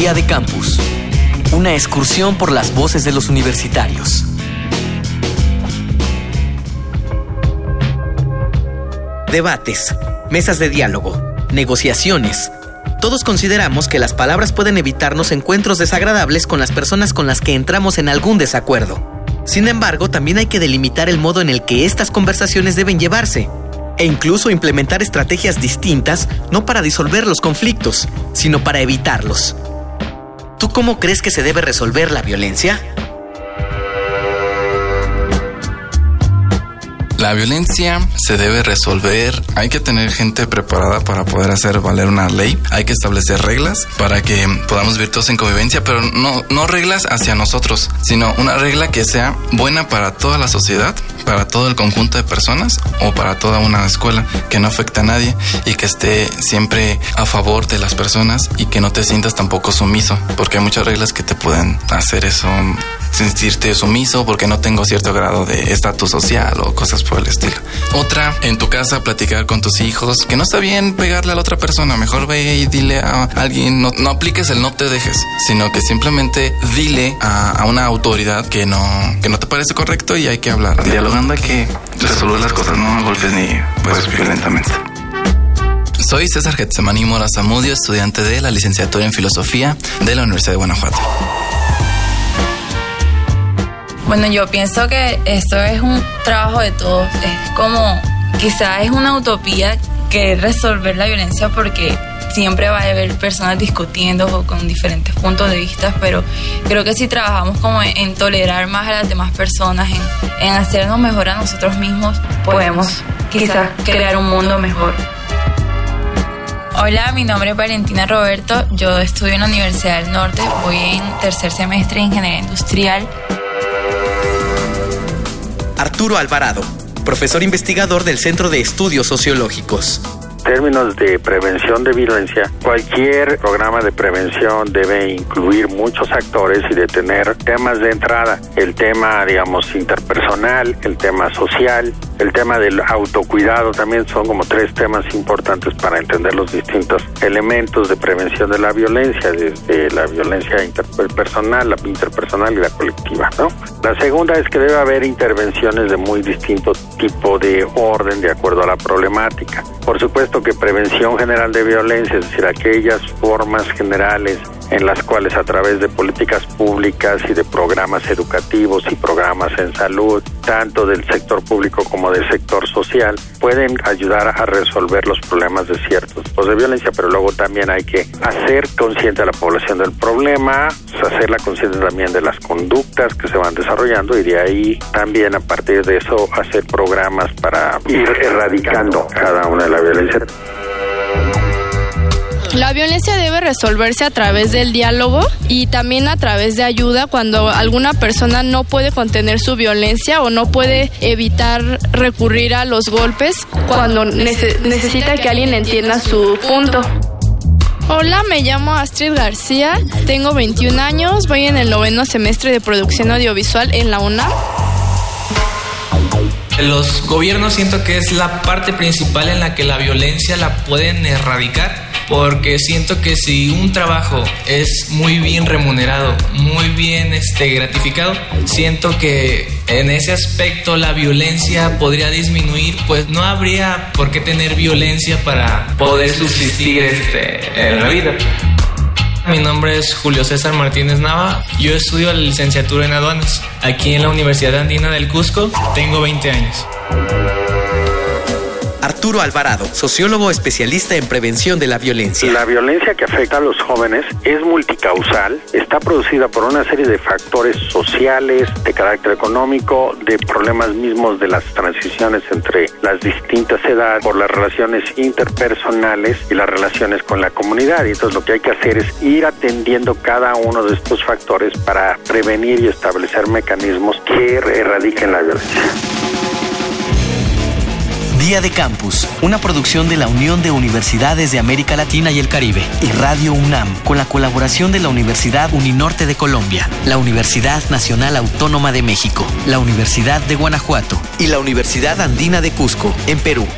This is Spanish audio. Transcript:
Día de Campus. Una excursión por las voces de los universitarios. Debates, mesas de diálogo, negociaciones. Todos consideramos que las palabras pueden evitarnos encuentros desagradables con las personas con las que entramos en algún desacuerdo. Sin embargo, también hay que delimitar el modo en el que estas conversaciones deben llevarse, e incluso implementar estrategias distintas no para disolver los conflictos, sino para evitarlos. ¿Tú cómo crees que se debe resolver la violencia? La violencia se debe resolver, hay que tener gente preparada para poder hacer valer una ley, hay que establecer reglas para que podamos vivir todos en convivencia, pero no, no reglas hacia nosotros, sino una regla que sea buena para toda la sociedad, para todo el conjunto de personas o para toda una escuela, que no afecte a nadie y que esté siempre a favor de las personas y que no te sientas tampoco sumiso, porque hay muchas reglas que te pueden hacer eso sentirte sumiso porque no tengo cierto grado de estatus social o cosas por el estilo. Otra, en tu casa platicar con tus hijos, que no está bien pegarle a la otra persona, mejor ve y dile a alguien, no, no apliques el no te dejes, sino que simplemente dile a, a, una autoridad que no, que no te parece correcto y hay que hablar. Dialogando hay que resolver las cosas, no a golpes ni pues violentamente. Soy César Getsemani Mora Zamudio, estudiante de la licenciatura en Filosofía de la Universidad de Guanajuato. Bueno, yo pienso que esto es un trabajo de todos. Es como, quizás es una utopía que resolver la violencia porque siempre va a haber personas discutiendo o con diferentes puntos de vista, pero creo que si trabajamos como en, tolerar más a las demás personas, en, en hacernos mejor a nosotros mismos, podemos quizás crear un mundo mejor. Hola, mi nombre es Valentina Roberto, yo estudio en la Universidad del Norte, voy en tercer semestre de Ingeniería Industrial. Arturo Alvarado, profesor investigador del Centro de Estudios Sociológicos términos de prevención de violencia, cualquier programa de prevención debe incluir muchos actores y de tener temas de entrada. El tema, digamos, interpersonal, el tema social, el tema del autocuidado también son como tres temas importantes para entender los distintos elementos de prevención de la violencia, desde la violencia interpersonal, la interpersonal y la colectiva, ¿no? La segunda es que debe haber intervenciones de muy distinto tipo de orden de acuerdo a la problemática. Por supuesto que prevención general de violencia, es decir, aquellas formas generales en las cuales a través de políticas públicas y de programas educativos y programas en salud, tanto del sector público como del sector social, pueden ayudar a resolver los problemas de ciertos tipos de violencia, pero luego también hay que hacer consciente a la población del problema, hacerla consciente también de las conductas que se van desarrollando y de ahí también a partir de eso hacer programas para ir erradicando cada una de la violencia. La violencia debe resolverse a través del diálogo y también a través de ayuda cuando alguna persona no puede contener su violencia o no puede evitar recurrir a los golpes cuando necesita que alguien entienda su punto. Hola, me llamo Astrid García, tengo 21 años, voy en el noveno semestre de producción audiovisual en la UNAM. Los gobiernos siento que es la parte principal en la que la violencia la pueden erradicar porque siento que si un trabajo es muy bien remunerado, muy bien este, gratificado, siento que en ese aspecto la violencia podría disminuir, pues no habría por qué tener violencia para poder subsistir este, en la vida. Mi nombre es Julio César Martínez Nava. Yo estudio la licenciatura en aduanas aquí en la Universidad Andina del Cusco. Tengo 20 años. Arturo Alvarado, sociólogo especialista en prevención de la violencia. La violencia que afecta a los jóvenes es multicausal, está producida por una serie de factores sociales, de carácter económico, de problemas mismos de las transiciones entre las distintas edades, por las relaciones interpersonales y las relaciones con la comunidad. Y entonces lo que hay que hacer es ir atendiendo cada uno de estos factores para prevenir y establecer mecanismos que erradiquen la violencia. Día de Campus, una producción de la Unión de Universidades de América Latina y el Caribe y Radio UNAM, con la colaboración de la Universidad Uninorte de Colombia, la Universidad Nacional Autónoma de México, la Universidad de Guanajuato y la Universidad Andina de Cusco, en Perú.